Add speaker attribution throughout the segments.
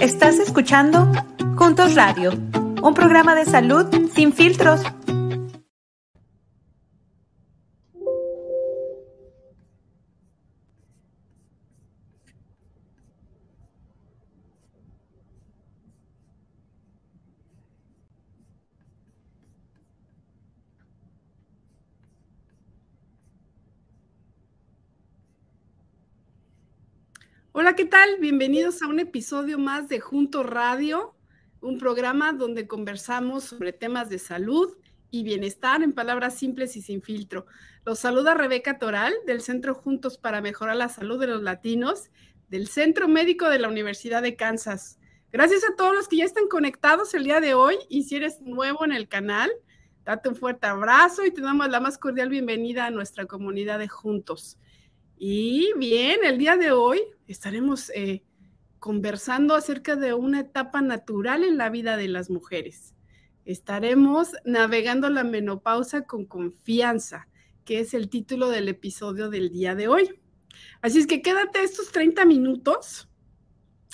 Speaker 1: Estás escuchando Juntos Radio, un programa de salud sin filtros.
Speaker 2: Hola, ¿qué tal? Bienvenidos a un episodio más de Juntos Radio, un programa donde conversamos sobre temas de salud y bienestar en palabras simples y sin filtro. Los saluda Rebeca Toral del Centro Juntos para Mejorar la Salud de los Latinos, del Centro Médico de la Universidad de Kansas. Gracias a todos los que ya están conectados el día de hoy y si eres nuevo en el canal, date un fuerte abrazo y te damos la más cordial bienvenida a nuestra comunidad de Juntos. Y bien, el día de hoy estaremos eh, conversando acerca de una etapa natural en la vida de las mujeres. Estaremos navegando la menopausa con confianza, que es el título del episodio del día de hoy. Así es que quédate estos 30 minutos.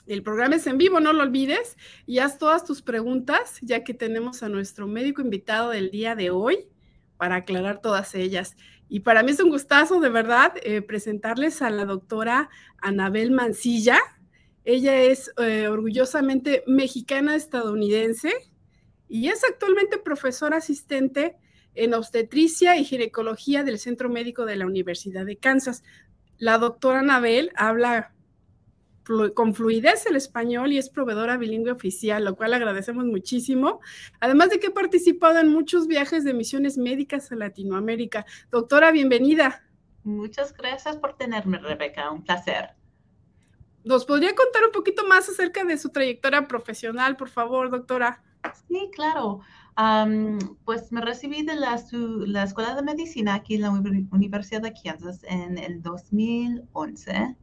Speaker 2: El programa es en vivo, no lo olvides, y haz todas tus preguntas, ya que tenemos a nuestro médico invitado del día de hoy para aclarar todas ellas. Y para mí es un gustazo, de verdad, eh, presentarles a la doctora Anabel Mancilla. Ella es eh, orgullosamente mexicana estadounidense y es actualmente profesora asistente en obstetricia y ginecología del Centro Médico de la Universidad de Kansas. La doctora Anabel habla con fluidez el español y es proveedora bilingüe oficial, lo cual agradecemos muchísimo. Además de que ha participado en muchos viajes de misiones médicas a Latinoamérica. Doctora, bienvenida.
Speaker 3: Muchas gracias por tenerme, Rebeca. Un placer.
Speaker 2: ¿Nos podría contar un poquito más acerca de su trayectoria profesional, por favor, doctora?
Speaker 3: Sí, claro. pues me recibí de la, la, Escuela de Medicina aquí en la Universidad de Kansas en el 2011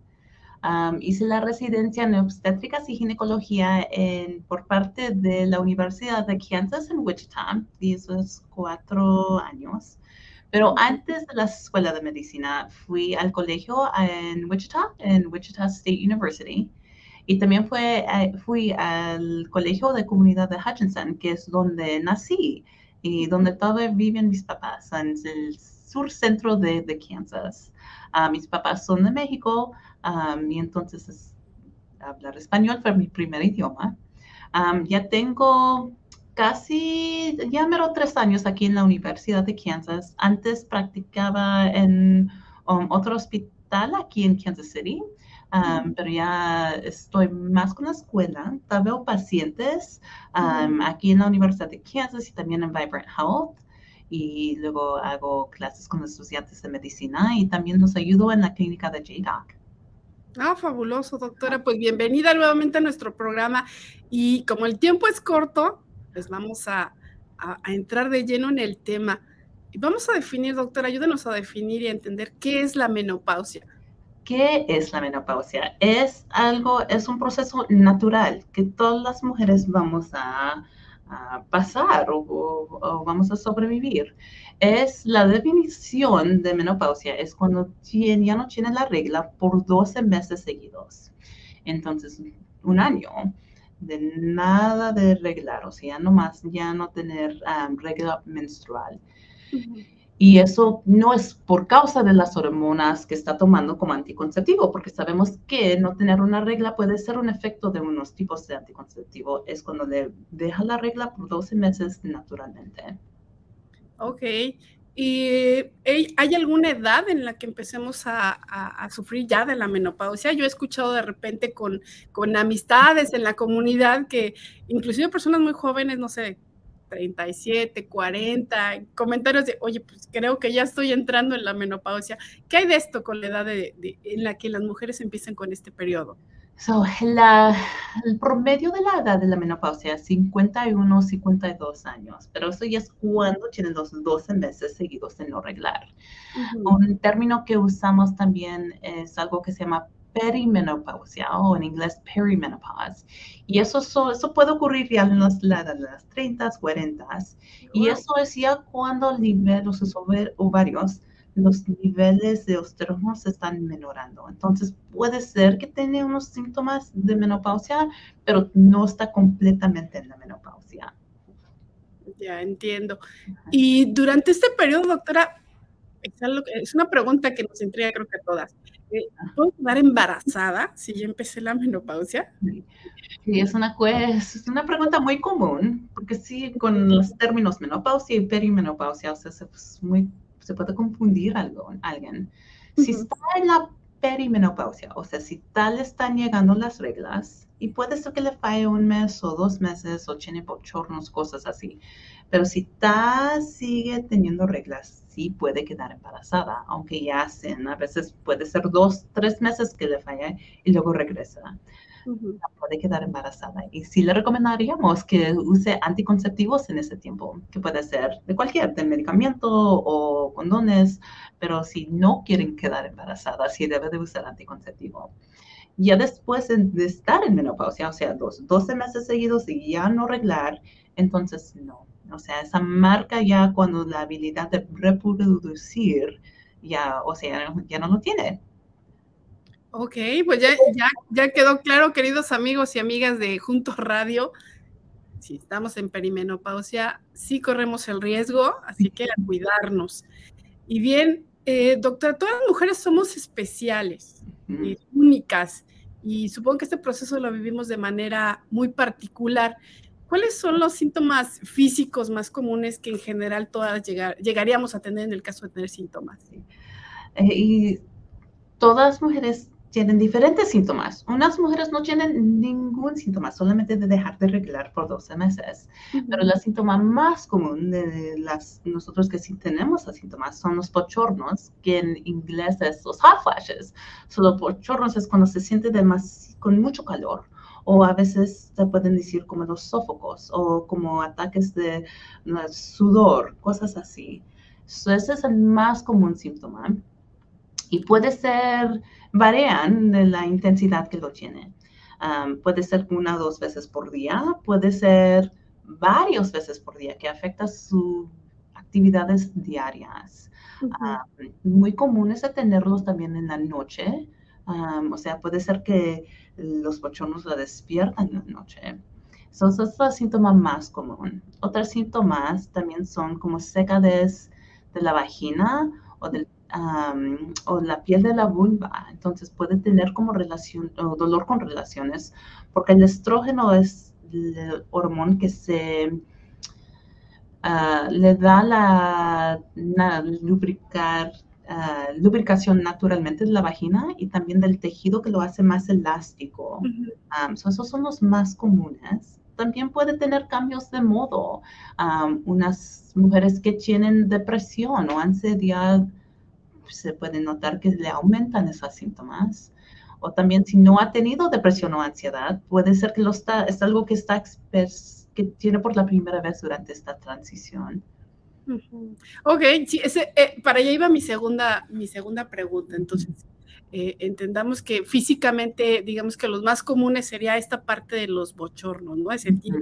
Speaker 3: hice la residencia en obstétricas y ginecología en, por parte de la Universidad de Kansas en Wichita, y esos cuatro años. Pero antes de la escuela de medicina, fui al colegio en Wichita, en Wichita State University. Y también fue, eh, fui al colegio de comunidad de Hutchinson, que es donde nací y donde todavía viven mis papás, en el sur centro de, de Kansas. Uh, mis papás son de México, y entonces hablar español fue mi primer idioma. ya tengo casi, ya mero tres años aquí en la Universidad de Kansas. Antes practicaba en um, otro hospital aquí en Kansas City, pero ya estoy más con la escuela. Veo pacientes aquí en la Universidad de Kansas y también en Vibrant Health. Y luego hago clases con estudiantes de medicina y también nos ayudo en la clínica de JDOC.
Speaker 2: Ah, fabuloso, doctora. Pues bienvenida nuevamente a nuestro programa. Y como el tiempo es corto, pues vamos a, entrar de lleno en el tema. Y vamos a definir, doctora, ayúdenos a definir y a entender qué es la menopausia.
Speaker 3: ¿Qué es la menopausia? Es algo, es un proceso natural que todas las mujeres vamos a, pasar o, vamos a sobrevivir. Es la definición de menopausia, es cuando ya no tiene la regla por 12 meses seguidos. Entonces, un año de nada de reglar, o sea, no más, ya no tener regla menstrual. Y eso no es por causa de las hormonas que está tomando como anticonceptivo, porque sabemos que no tener una regla puede ser un efecto de unos tipos de anticonceptivo. Es cuando le deja la regla por 12 meses naturalmente.
Speaker 2: Ok. ¿Y hay alguna edad en la que empecemos a, sufrir ya de la menopausia? Yo he escuchado de repente con, con amistades en la comunidad que inclusive personas muy jóvenes, no sé, 37, 40, comentarios de, oye, pues creo que ya estoy entrando en la menopausia. ¿Qué hay de esto con la edad de, en la que las mujeres empiezan con este periodo?
Speaker 3: So, la, el promedio de la edad de la menopausia es 51, 52 años, pero eso ya es cuando tienen los 12 meses seguidos en no reglar. Un término que usamos también es algo que se llama perimenopausia o en inglés perimenopause. Y eso, eso puede ocurrir ya en las, las 30, 40. Y eso es ya cuando los ovarios los niveles de estrógenos están mejorando. Entonces puede ser que tenga unos síntomas de menopausia, pero no está completamente en la menopausia.
Speaker 2: Ya entiendo. Y durante este periodo, doctora, es una pregunta que nos intriga creo que a todas. Eh, ¿Puedo quedar embarazada si ya empecé la menopausia?
Speaker 3: Sí, es una, es una pregunta muy común, porque sí, con los términos menopausia y perimenopausia, o sea, se, pues, muy, se puede confundir algo, alguien. Si está en la perimenopausia, o sea, si tal están llegando las reglas, y puede ser que le falle un mes o dos meses o tiene bochornos, cosas así, pero si tal sigue teniendo reglas, sí puede quedar embarazada, aunque ya hacen, a veces puede ser dos, tres meses que le falla y luego regresa. Puede quedar embarazada. Y sí le recomendaríamos que use anticonceptivos en ese tiempo, que puede ser de cualquier, de medicamento o condones, pero si no quieren quedar embarazada, sí debe de usar anticonceptivo. Ya después de estar en menopausia, o sea, dos, 12 meses seguidos y ya no arreglar, entonces no, o sea, esa marca ya cuando la habilidad de reproducir ya, o sea, ya no lo tiene.
Speaker 2: Ok, pues ya, ya, ya quedó claro, queridos amigos y amigas de Juntos Radio. Si estamos en perimenopausia, sí corremos el riesgo, así que a cuidarnos. Y bien, eh, doctora, todas las mujeres somos especiales, y únicas, y supongo que este proceso lo vivimos de manera muy particular. ¿Cuáles son los síntomas físicos más comunes que en general todas llegaríamos a tener en el caso de tener síntomas?
Speaker 3: Eh, y todas mujeres tienen diferentes síntomas. Unas mujeres no tienen ningún síntoma, solamente de dejar de reglar por 12 meses. Pero el síntoma más común de las, nosotros que sí tenemos los síntomas son los pochornos, que en inglés es los hot flashes. Solo pochornos es cuando se siente con mucho calor o a veces se pueden decir como los sófocos o como ataques de sudor, cosas así. ese es el más común síntoma. Y puede ser, varían de la intensidad que lo tiene. puede ser una o dos veces por día, puede ser varias veces por día, que afecta sus actividades diarias. muy común es tenerlos también en la noche. o sea, puede ser que los bochornos la despiertan en la noche. Eso es el síntoma más común. Otros síntomas también son como secadez de la vagina o, del, o la piel de la vulva. Entonces puede tener como relación o dolor con relaciones porque el estrógeno es el hormón que se ah, le da la, la lubricar Ah, lubricación naturalmente de la vagina y también del tejido que lo hace más elástico. esos son los más comunes. También puede tener cambios de modo. unas mujeres que tienen depresión o ansiedad, se puede notar que le aumentan esos síntomas. O también si no ha tenido depresión o ansiedad, puede ser que lo está, es algo que, está, que tiene por la primera vez durante esta transición.
Speaker 2: Ok, sí, ese, eh, para allá iba mi segunda, mi segunda pregunta. Entonces, eh, entendamos que físicamente, digamos que los más comunes sería esta parte de los bochornos, ¿no? Es sentir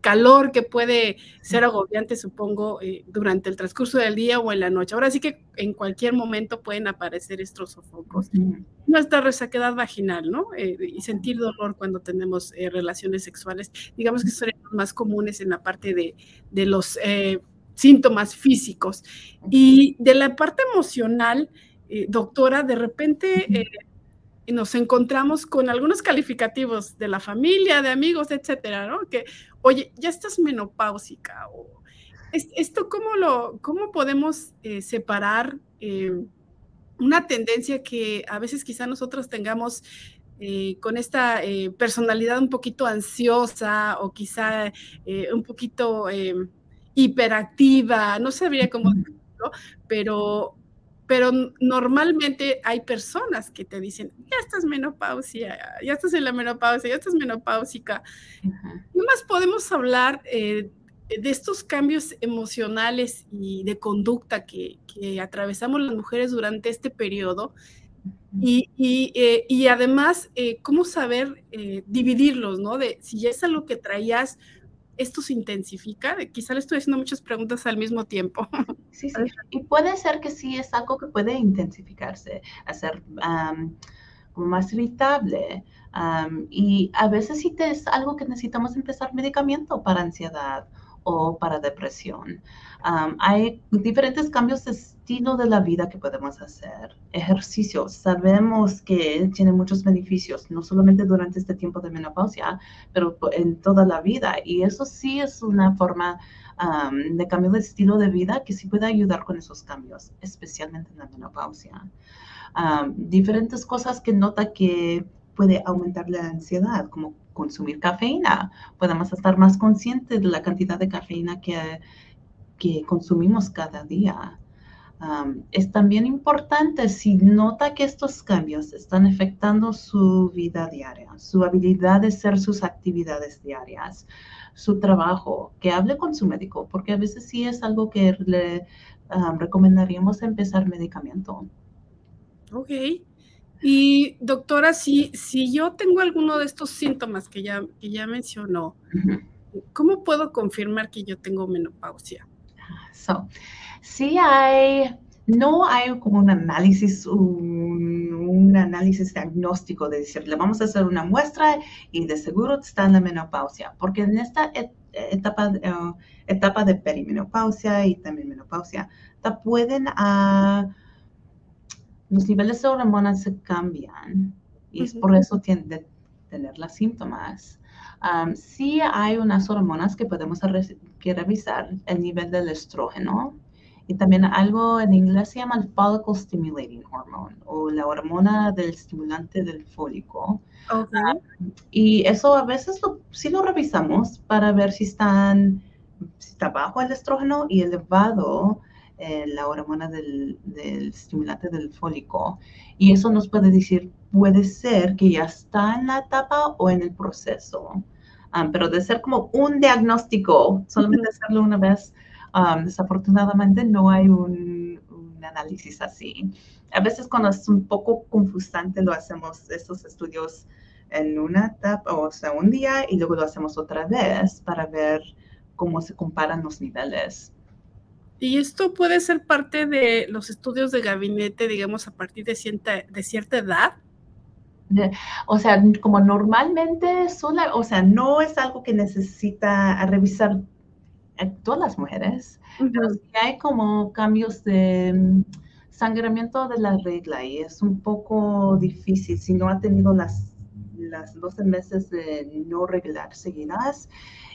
Speaker 2: calor que puede ser agobiante, supongo, eh, durante el transcurso del día o en la noche. Ahora sí que en cualquier momento pueden aparecer estos sofocos. Nuestra resaquedad vaginal, ¿no? y sentir dolor cuando tenemos relaciones sexuales. Digamos que son los más comunes en la parte de, de los síntomas físicos. Y de la parte emocional, eh, doctora, de repente eh, nos encontramos con algunos calificativos de la familia, de amigos, etcétera, ¿no? Que, oye, ya estás menopáusica. O, ¿Esto cómo, lo, cómo podemos eh, separar una tendencia que a veces quizá nosotros tengamos con esta personalidad un poquito ansiosa o quizá un poquito hiperactiva, no sabría cómo decirlo, pero, pero normalmente hay personas que te dicen, ya estás menopausia, ya estás en la menopausia, ya estás menopáusica. ¿Qué más podemos hablar eh, de estos cambios emocionales y de conducta que, atravesamos las mujeres durante este periodo? Y, eh, y, además, eh, cómo saber dividirlos, ¿no? De si ya es algo que traías esto se intensifica? Quizá le estoy haciendo muchas preguntas al mismo tiempo.
Speaker 3: Sí, sí. Y puede ser que sí es algo que puede intensificarse, hacer más irritable. y a veces sí es algo que necesitamos empezar medicamento para ansiedad o para depresión. hay diferentes cambios de estilo de la vida que podemos hacer. Ejercicio, sabemos que tiene muchos beneficios, no solamente durante este tiempo de menopausia, pero en toda la vida. Y eso sí es una forma de cambio de estilo de vida que sí puede ayudar con esos cambios, especialmente en la menopausia. diferentes cosas que nota que puede aumentar la ansiedad, como consumir cafeína. Podemos estar más conscientes de la cantidad de cafeína que, que consumimos cada día. es también importante si nota que estos cambios están afectando su vida diaria, su habilidad de hacer sus actividades diarias, su trabajo, que hable con su médico, porque a veces sí es algo que le recomendaríamos empezar medicamento.
Speaker 2: Ok. Y doctora, si, si yo tengo alguno de estos síntomas que ya, que ya mencionó, ¿cómo puedo confirmar que yo tengo menopausia?
Speaker 3: So, sí hay, no hay como un análisis, un, análisis diagnóstico de decirle, vamos a hacer una muestra y de seguro está en la menopausia, porque en esta etapa, eh, etapa de perimenopausia y también menopausia, te pueden... Uh, los niveles de hormonas se cambian y es por eso tiene de tener los síntomas. sí hay unas hormonas que podemos que revisar, el nivel del estrógeno y también algo en inglés se llama el follicle stimulating hormone o la hormona del estimulante del fólico. y eso a veces sí lo revisamos para ver si están si está bajo el estrógeno y elevado eh, la hormona del, estimulante del fólico. Y eso nos puede decir, puede ser que ya está en la etapa o en el proceso. Ah, pero de ser como un diagnóstico, solamente hacerlo una vez, ah, desafortunadamente no hay un, análisis así. A veces cuando es un poco confusante lo hacemos estos estudios en una etapa, o sea, un día y luego lo hacemos otra vez para ver cómo se comparan los niveles.
Speaker 2: Y esto puede ser parte de los estudios de gabinete, digamos, a partir de cierta, de cierta edad.
Speaker 3: o sea, como normalmente, sola, o sea, no es algo que necesita revisar todas las mujeres, pero sí hay como cambios de mm, sangramiento de la regla y es un poco difícil si no ha tenido las, las 12 meses de no regular seguidas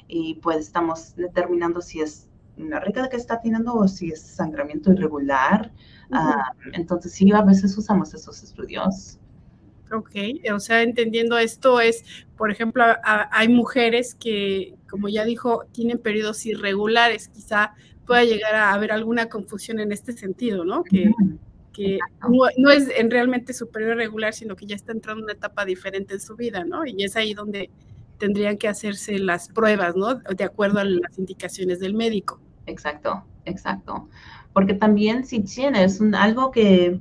Speaker 3: y pues estamos determinando si es una regla que está teniendo o si es sangramiento irregular. Ah, entonces sí, a veces usamos esos estudios.
Speaker 2: Ok, o sea, entendiendo esto es, por ejemplo, hay mujeres que, como ya dijo, tienen periodos irregulares, quizá pueda llegar a haber alguna confusión en este sentido, ¿no? Que, que no, es en realmente su periodo irregular, sino que ya está entrando en una etapa diferente en su vida, ¿no? Y es ahí donde tendrían que hacerse las pruebas, ¿no? De acuerdo a las indicaciones del médico.
Speaker 3: Exacto, exacto. Porque también si tienes un, algo que,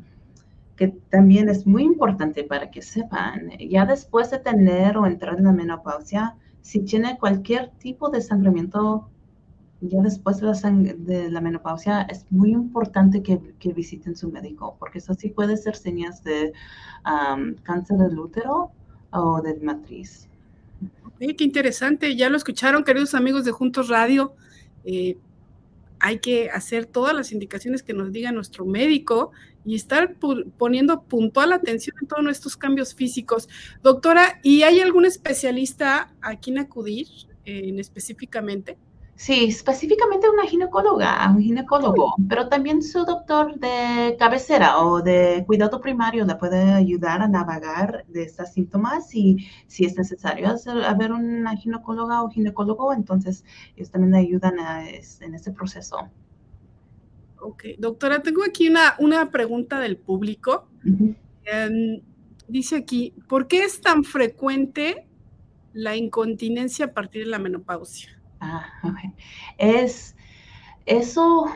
Speaker 3: que también es muy importante para que sepan, ya después de tener o entrar en la menopausia, si tiene cualquier tipo de sangramiento, ya después de la, de la menopausia, es muy importante que, que, visiten su médico, porque eso sí puede ser señas de cáncer del útero o de matriz.
Speaker 2: qué interesante, ya lo escucharon, queridos amigos de Juntos Radio. Eh, hay que hacer todas las indicaciones que nos diga nuestro médico y estar poniendo puntual atención en todos nuestros cambios físicos. Doctora, ¿y hay algún especialista a quien acudir en específicamente?
Speaker 3: Sí, específicamente una ginecóloga, un ginecólogo, pero también su doctor de cabecera o de cuidado primario le puede ayudar a navegar de estos síntomas y si es necesario hacer, ver una ginecóloga o ginecólogo, entonces ellos también le ayudan en ese proceso.
Speaker 2: Ok, doctora, tengo aquí una, una pregunta del público. Em, dice aquí, ¿por qué es tan frecuente la incontinencia a partir de la menopausia?
Speaker 3: Ah, es, eso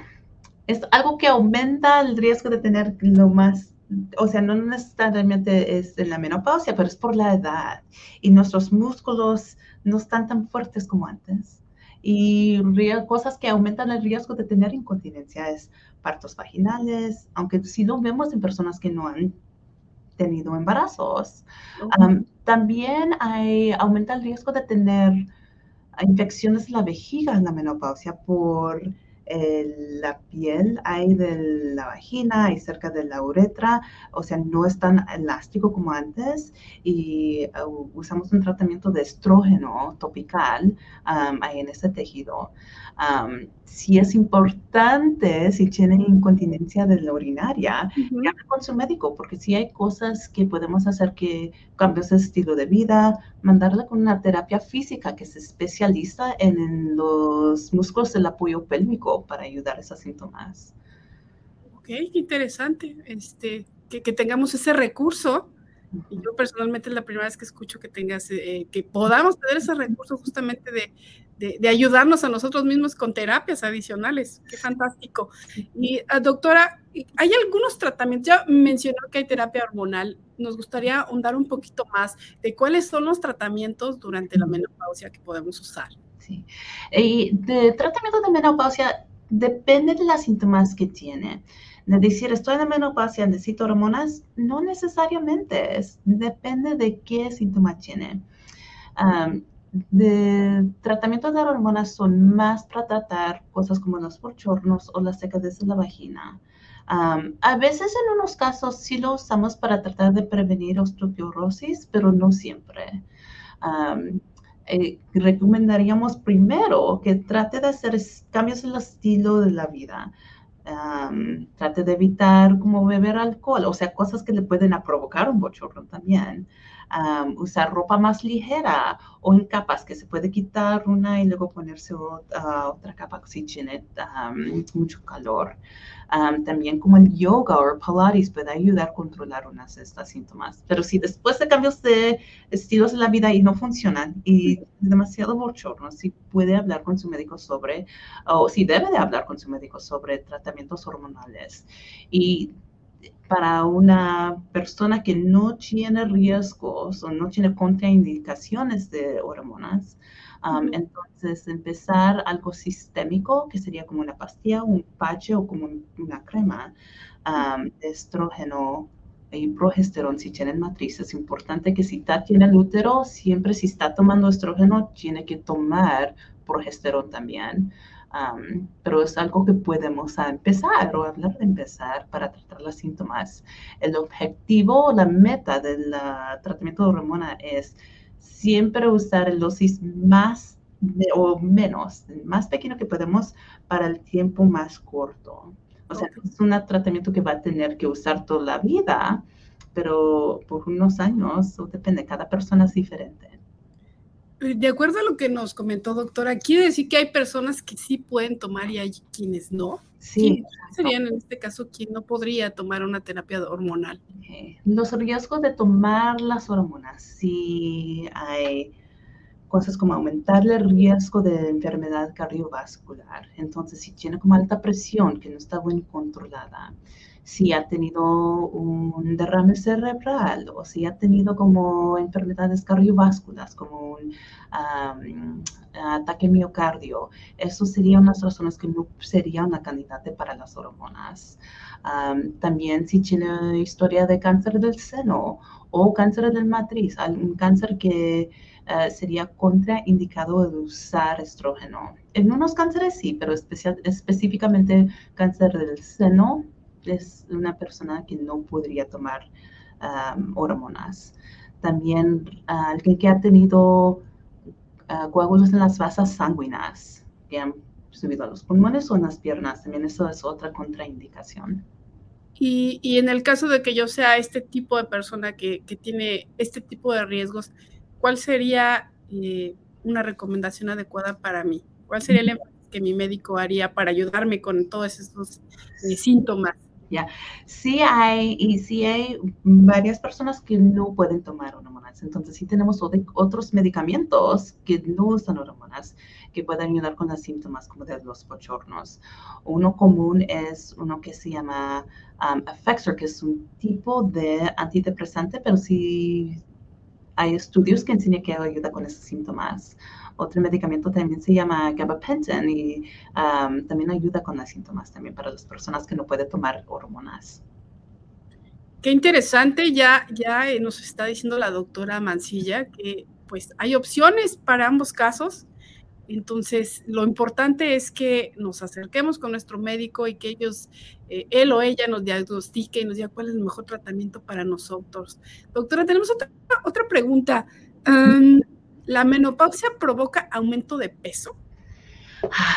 Speaker 3: es algo que aumenta el riesgo de tener lo más, o sea, no necesariamente es en la menopausia, pero es por la edad y nuestros músculos no están tan fuertes como antes. Y cosas que aumentan el riesgo de tener incontinencia es partos vaginales, aunque sí lo vemos en personas que no han tenido embarazos. también hay, aumenta el riesgo de tener infecciones en la vejiga en la menopausia por la piel hay de la vagina y cerca de la uretra, o sea, no es tan elástico como antes y uh, usamos un tratamiento de estrógeno topical ahí en ese tejido. Si es importante, si tienen incontinencia de la urinaria, uh con su médico, porque si hay cosas que podemos hacer que cambios de estilo de vida, mandarla con una terapia física que se especializa en, los músculos del apoyo pélvico para ayudar a esos síntomas.
Speaker 2: Ok, qué interesante este, que, que tengamos ese recurso y yo personalmente es la primera vez que escucho que tengas, eh, que podamos tener ese recurso justamente de, de, ayudarnos a nosotros mismos con terapias adicionales. Qué fantástico. Y ah, doctora, hay algunos tratamientos, ya mencionó que hay terapia hormonal. Nos gustaría ahondar un poquito más de cuáles son los tratamientos durante la menopausia que podemos usar.
Speaker 3: Sí. Y de tratamiento de menopausia depende de los síntomas que tiene de decir estoy en menopausia, necesito hormonas, no necesariamente, es, depende de qué síntoma tiene. de tratamientos de hormonas son más para tratar cosas como los bochornos o las secadez de la vagina. a veces en unos casos sí lo usamos para tratar de prevenir osteoporosis, pero no siempre. Eh, recomendaríamos primero que trate de hacer cambios en el estilo de la vida trate de evitar como beber alcohol, o sea, cosas que le pueden provocar un bochorno también. usar ropa más ligera o en capas que se puede quitar una y luego ponerse otra, otra capa si tiene mucho calor también como el yoga o Pilates puede ayudar a controlar unas de estas síntomas. Pero si después de cambios de estilos de la vida y no funcionan y es demasiado bochorno, si puede hablar con su médico sobre, o si debe de hablar con su médico sobre tratamientos hormonales. Y para una persona que no tiene riesgos o no tiene contraindicaciones de hormonas, entonces, empezar algo sistémico, que sería como una pastilla, un pache o como una crema de estrógeno y progesterona si tienen matriz. Es importante que si está, tiene el útero, siempre si está tomando estrógeno, tiene que tomar progesterona también. pero es algo que podemos empezar o hablar de empezar para tratar los síntomas. El objetivo, la meta del tratamiento de hormona es siempre usar el dosis más o menos, más pequeño que podemos para el tiempo más corto. O sea, es un tratamiento que va a tener que usar toda la vida, pero por unos años, o depende, cada persona es diferente.
Speaker 2: De acuerdo a lo que nos comentó, doctora, quiere decir que hay personas que sí pueden tomar y hay quienes no.
Speaker 3: Sí.
Speaker 2: serían en este caso quien no podría tomar una terapia hormonal?
Speaker 3: Los riesgos de tomar las hormonas, si hay cosas como aumentar el riesgo de enfermedad cardiovascular. Entonces, si tiene como alta presión que no está bien controlada, si ha tenido un derrame cerebral o si ha tenido como enfermedades cardiovasculares, como un ataque miocardio, eso serían unas razones que no sería una candidata para las hormonas. también si tiene historia de cáncer del seno o cáncer del matriz, un cáncer que eh, sería contraindicado de usar estrógeno. En unos cánceres sí, pero específicamente cáncer del seno es una persona que no podría tomar hormonas. También alguien que ha tenido uh, coágulos en las vasas sanguíneas que han subido a los pulmones o en las piernas, también eso es otra contraindicación.
Speaker 2: Y, y en el caso de que yo sea este tipo de persona que, que tiene este tipo de riesgos, ¿cuál sería eh, una recomendación adecuada para mí? ¿Cuál sería el que mi médico haría para ayudarme con todos estos eh, síntomas?
Speaker 3: Ya, sí hay, y sí hay varias personas que no pueden tomar hormonas. Entonces, sí tenemos otros medicamentos que no usan hormonas, que pueden ayudar con los síntomas como de los bochornos. Uno común es uno que se llama um, Effexor, que es un tipo de antidepresante, pero sí hay estudios que enseñan que ayuda con esos síntomas. otro medicamento también se llama gabapentin y también ayuda con los síntomas también para las personas que no pueden tomar hormonas.
Speaker 2: Qué interesante, ya, ya eh, nos está diciendo la doctora Mancilla que pues hay opciones para ambos casos. Entonces, lo importante es que nos acerquemos con nuestro médico y que ellos, eh, él o ella nos diagnostique y nos diga cuál es el mejor tratamiento para nosotros. Doctora, tenemos otra, otra pregunta. ¿La menopausia provoca aumento de peso?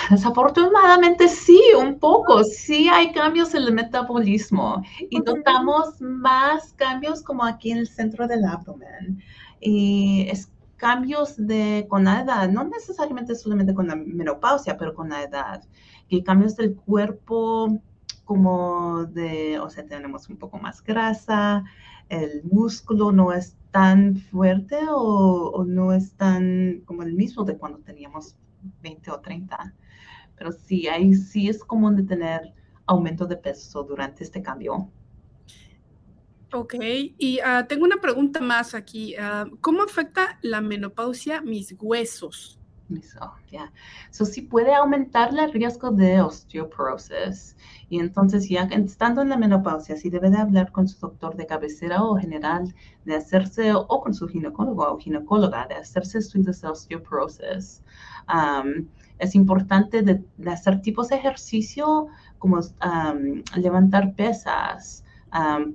Speaker 3: Desafortunadamente sí, un poco. Sí hay cambios en el metabolismo y notamos más cambios como aquí en el centro del abdomen. Y es cambios de, con la edad, no necesariamente solamente con la menopausia, pero con la edad. Que cambios del cuerpo como de, o sea, tenemos un poco más grasa, el músculo no es tan fuerte o, no es tan como el mismo de cuando teníamos 20 o 30. Pero sí, ahí sí es común de tener aumento de peso durante este cambio.
Speaker 2: Ok, y ah, tengo una pregunta más aquí. Ah, ¿Cómo afecta la menopausia mis huesos?
Speaker 3: Ya. Eso sí puede aumentar el riesgo de osteoporosis. Y entonces, ya estando en la menopausia, sí debe de hablar con su doctor de cabecera o general de hacerse, o con su ginecólogo o ginecóloga, de hacerse estudios de osteoporosis es importante de, hacer tipos de ejercicio como levantar pesas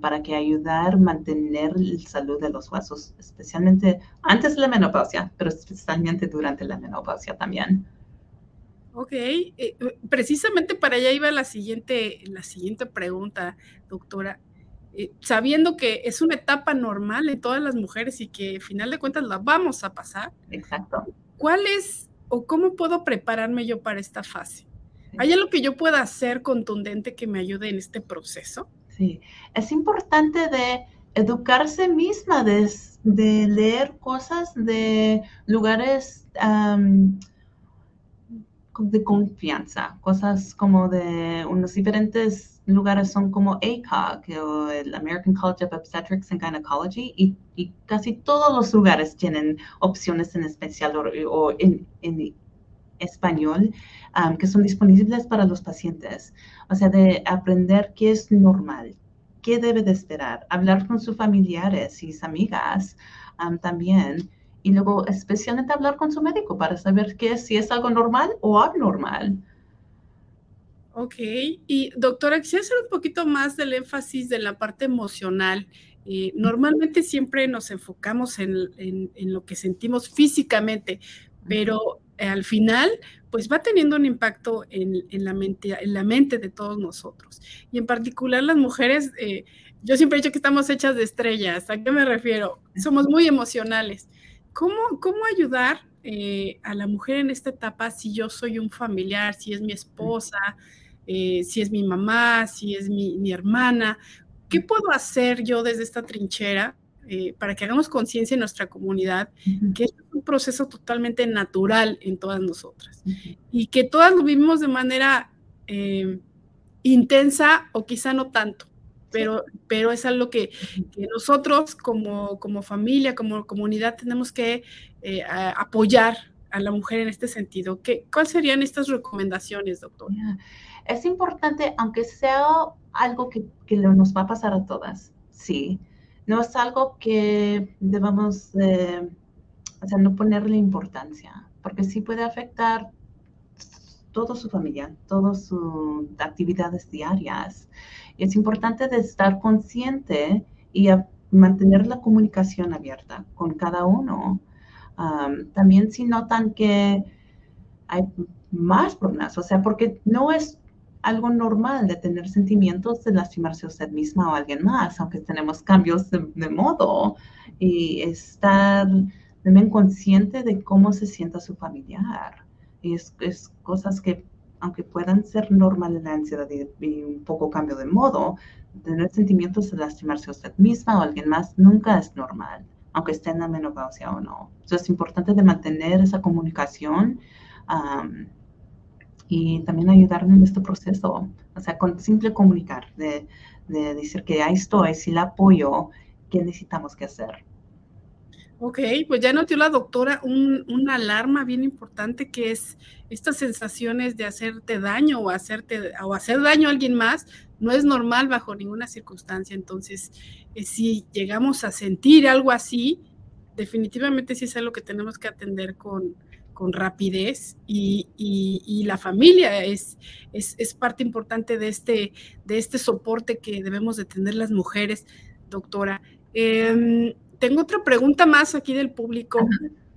Speaker 3: para que ayudar a mantener la salud de los huesos, especialmente antes de la menopausia, pero especialmente durante la menopausia también.
Speaker 2: Ok, eh, eh, precisamente para allá iba la siguiente, la siguiente pregunta, doctora. Eh, sabiendo que es una etapa normal en todas las mujeres y que al final de cuentas la vamos a pasar.
Speaker 3: Exacto.
Speaker 2: ¿Cuál es o cómo puedo prepararme yo para esta fase? ¿Hay algo que yo pueda hacer contundente que me ayude en este proceso?
Speaker 3: Sí, es importante de educarse misma, de, leer cosas de lugares de confianza, cosas como de unos diferentes lugares son como ACOG o el American College of Obstetrics and Gynecology y, casi todos los lugares tienen opciones en especial o, en, español um, que son disponibles para los pacientes. O sea, de aprender qué es normal, qué debe de esperar, hablar con sus familiares y sus amigas um, también y luego especialmente hablar con su médico para saber qué, si es algo normal o abnormal.
Speaker 2: Ok, y doctora, quisiera hacer un poquito más del énfasis de la parte emocional. Eh, normalmente siempre nos enfocamos en, lo que sentimos físicamente, pero al final, pues va teniendo un impacto en, la, mente, en la mente de todos nosotros. Y en particular las mujeres, eh, yo siempre he dicho que estamos hechas de estrellas. ¿A qué me refiero? Somos muy emocionales. ¿Cómo, cómo ayudar eh, a la mujer en esta etapa si yo soy un familiar, si es mi esposa? Eh, si es mi mamá, si es mi, hermana. ¿Qué puedo hacer yo desde esta trinchera eh, para que hagamos conciencia en nuestra comunidad que es un proceso totalmente natural en todas nosotras y que todas lo vivimos de manera eh, intensa o quizá no tanto, pero, pero es algo que, nosotros como, como, familia, como comunidad tenemos que apoyar a la mujer en este sentido. ¿Qué, ¿Cuáles serían estas recomendaciones, doctor?
Speaker 3: es importante, aunque sea algo que, nos va a pasar a todas, sí. No es algo que debamos, o sea, no ponerle importancia, porque sí puede afectar toda su familia, todas sus actividades diarias. Es importante estar consciente y mantener la comunicación abierta con cada uno. también si notan que hay más problemas, o sea, porque no es algo normal de tener sentimientos de lastimarse a usted misma o a alguien más, aunque tenemos cambios de, modo y estar también consciente de cómo se sienta su familiar. Y es, es cosas que, aunque puedan ser normales la ansiedad y, un poco cambio de modo, tener sentimientos de lastimarse a usted misma o a alguien más nunca es normal, aunque esté en la menopausia o no. Entonces es importante de mantener esa comunicación y también ayudarme en este proceso. O sea, con simple comunicar, de, de decir que ahí estoy, si la apoyo, ¿qué necesitamos que hacer?
Speaker 2: Ok, pues ya notió la doctora un, una alarma bien importante que es estas sensaciones de hacerte daño o hacerte o hacer daño a alguien más no es normal bajo ninguna circunstancia. Entonces, eh, si llegamos a sentir algo así, definitivamente sí es algo que tenemos que atender con, con rapidez y, y, la familia es, es, es, parte importante de este, de este soporte que debemos de tener las mujeres, doctora. Eh, tengo otra pregunta más aquí del público,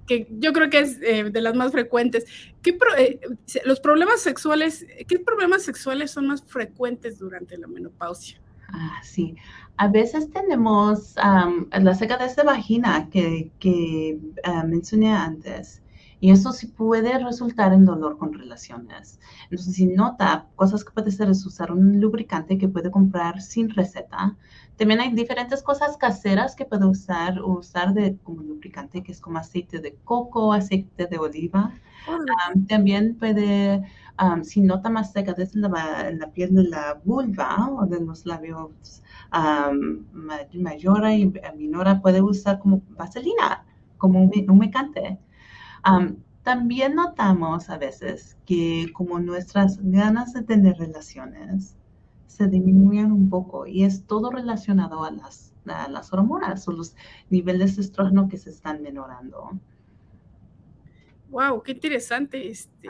Speaker 2: que yo creo que es eh, de las más frecuentes. ¿Qué eh, los problemas sexuales, ¿qué problemas sexuales son más frecuentes durante la menopausia?
Speaker 3: Ah, sí. A veces tenemos la secadez de vagina que, que ah, mencioné antes. Y eso sí puede resultar en dolor con relaciones. Entonces, si nota, cosas que puede hacer es usar un lubricante que puede comprar sin receta. También hay diferentes cosas caseras que puede usar, usar de, como lubricante, que es como aceite de coco, aceite de oliva. también puede, si nota más secadez en la, en la, piel de la vulva o de los labios mayora y minora, puede usar como vaselina, como un humecante también notamos a veces que como nuestras ganas de tener relaciones se disminuyen un poco y es todo relacionado a las, las hormonas o los niveles de estrógeno que se están menorando.
Speaker 2: Wow, qué interesante. Este,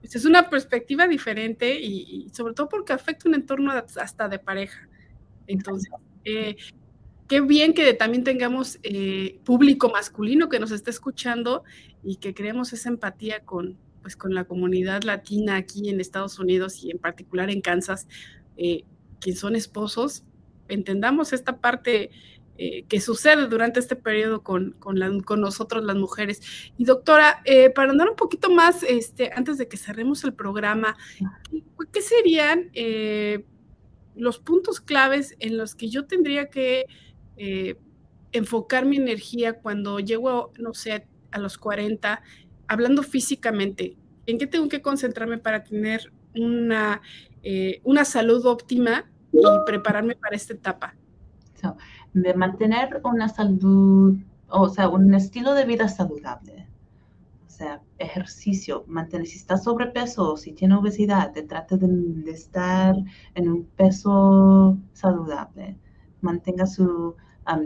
Speaker 2: pues, es una perspectiva diferente y, sobre todo porque afecta un entorno hasta de pareja. Entonces, eh, qué bien que también tengamos eh, público masculino que nos esté escuchando y que creemos esa empatía con, pues, con la comunidad latina aquí en Estados Unidos y en particular en Kansas, eh, que son esposos, entendamos esta parte eh, que sucede durante este periodo con, con, nosotros las mujeres. Y doctora, para andar un poquito más, este, antes de que cerremos el programa, ¿qué, serían los puntos claves en los que yo tendría que eh, enfocar mi energía cuando llego, no sé, a los 40, hablando físicamente, ¿en qué tengo que concentrarme para tener una, eh, una salud óptima y prepararme para esta etapa?
Speaker 3: de mantener una salud, o sea, un estilo de vida saludable. O sea, ejercicio, mantener, si está sobrepeso o si tiene obesidad, te trate de, de estar en un peso saludable. Mantenga su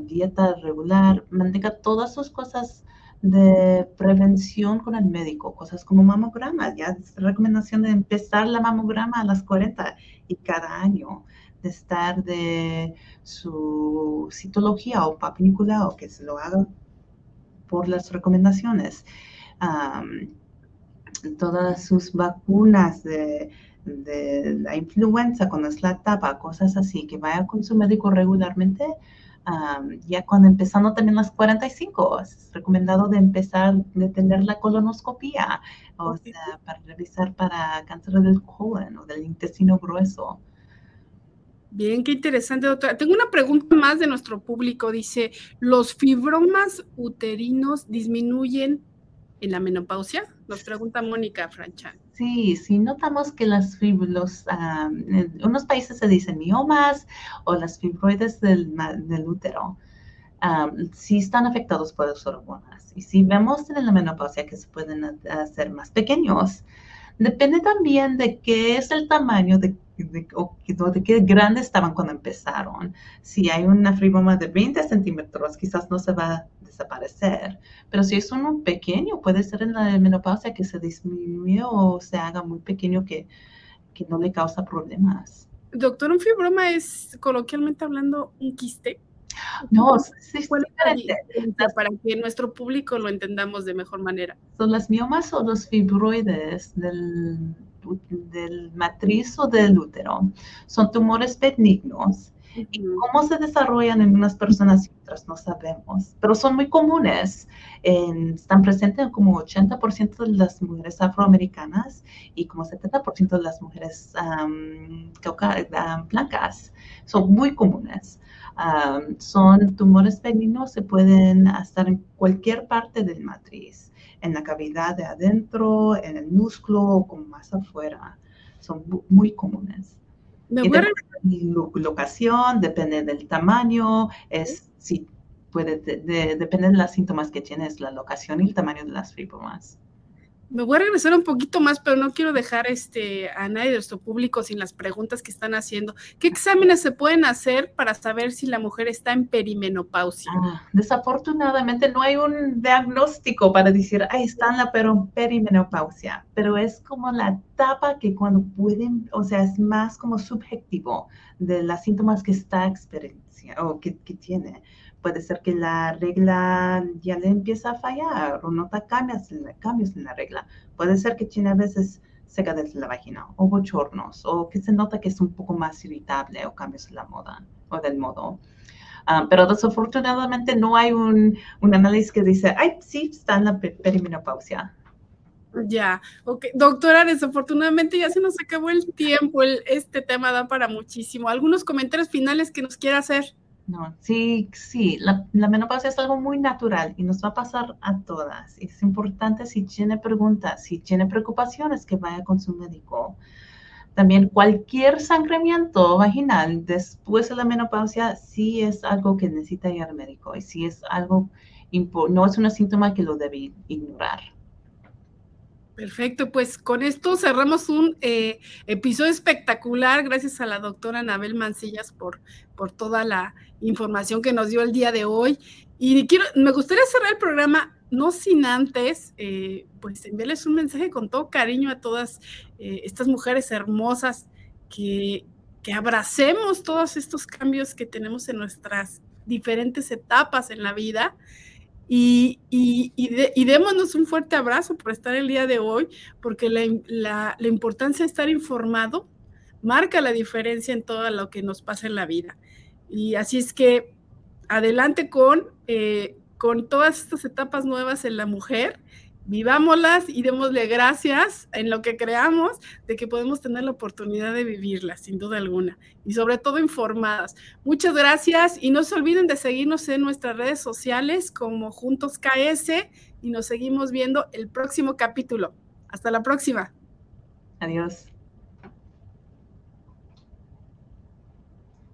Speaker 3: dieta regular, mantenga todas sus cosas de prevención con el médico, cosas como mamograma, ya es recomendación de empezar la mamograma a las 40 y cada año, de estar de su citología o o que se lo haga por las recomendaciones. todas sus vacunas de, de, la influenza, cuando es la etapa, cosas así, que vaya con su médico regularmente ya cuando empezando también las 45, es recomendado de empezar de tener la colonoscopia, o sea, para revisar para cáncer del colon o del intestino grueso.
Speaker 2: Bien, qué interesante, doctora. Tengo una pregunta más de nuestro público. Dice, ¿los fibromas uterinos disminuyen en la menopausia? Nos pregunta Mónica Franchan.
Speaker 3: Sí, sí, notamos que las fibros, en unos países se dicen miomas o las fibroides del, del útero, sí están afectados por las hormonas. Y si vemos en la menopausia que se pueden hacer más pequeños, depende también de qué es el tamaño de, de, o de qué grande estaban cuando empezaron. Si hay una fibroma de 20 centímetros, quizás no se va desaparecer. Pero si es uno pequeño, puede ser en la menopausia que se disminuye o se haga muy pequeño que, que no le causa problemas.
Speaker 2: Doctor, un fibroma es coloquialmente hablando un quiste.
Speaker 3: No, sí, es
Speaker 2: Para que nuestro público lo entendamos de mejor manera.
Speaker 3: Son las miomas o los fibroides del, del matriz o del útero. Son tumores benignos ¿Y cómo se desarrollan en unas personas y otras? No sabemos, pero son muy comunes. están presentes en como 80% de las mujeres afroamericanas y como 70% de las mujeres blancas. Son muy comunes. Son tumores benignos, se pueden estar en cualquier parte del matriz, en la cavidad de adentro, en el músculo o como más afuera. Son muy comunes. Me locación, depende del tamaño, es si puede depender de los síntomas que tienes, la locación y el tamaño de las fibromas.
Speaker 2: Me voy a regresar un poquito más, pero no quiero dejar este, a nadie de nuestro público sin las preguntas que están haciendo. ¿Qué exámenes se pueden hacer para saber si la mujer está en perimenopausia?
Speaker 3: Ah, desafortunadamente no hay un diagnóstico para decir, ahí está en la perimenopausia, pero es como la etapa que cuando pueden, o sea, es más como subjetivo de los síntomas que está experiencia o que, que tiene puede ser que la regla ya le empieza a fallar o nota la, cambios en la regla. Puede ser que tiene a veces secadez en la vagina o bochornos o que se nota que es un poco más irritable o cambios en la moda o del modo. Ah, pero desafortunadamente no hay un, un, análisis que dice, ay, sí, está en la perimenopausia.
Speaker 2: Ya, ok. Doctora, desafortunadamente ya se nos acabó el tiempo. Este tema da para muchísimo. ¿Algunos comentarios finales que nos quiera hacer?
Speaker 3: No, sí, sí, la, menopausia es algo muy natural y nos va a pasar a todas. Es importante si tiene preguntas, si tiene preocupaciones, que vaya con su médico. También cualquier sangramiento vaginal después de la menopausia sí es algo que necesita ir al médico y sí es algo, no es un síntoma que lo debe ignorar.
Speaker 2: Perfecto, pues con esto cerramos un eh, episodio espectacular. Gracias a la doctora Anabel Mancillas por, por toda la información que nos dio el día de hoy. Y quiero, me gustaría cerrar el programa no sin antes, eh, pues enviarles un mensaje con todo cariño a todas eh, estas mujeres hermosas que, que abracemos todos estos cambios que tenemos en nuestras diferentes etapas en la vida y, y, démonos un fuerte abrazo por estar el día de hoy, porque la, importancia de estar informado marca la diferencia en todo lo que nos pasa en la vida. Y así es que adelante con, eh, con todas estas etapas nuevas en la mujer vivámoslas y démosle gracias en lo que creamos de que podemos tener la oportunidad de vivirlas, sin duda alguna, y sobre todo informadas. Muchas gracias y no se olviden de seguirnos en nuestras redes sociales como Juntos KS y nos seguimos viendo el próximo capítulo. Hasta la próxima.
Speaker 3: Adiós.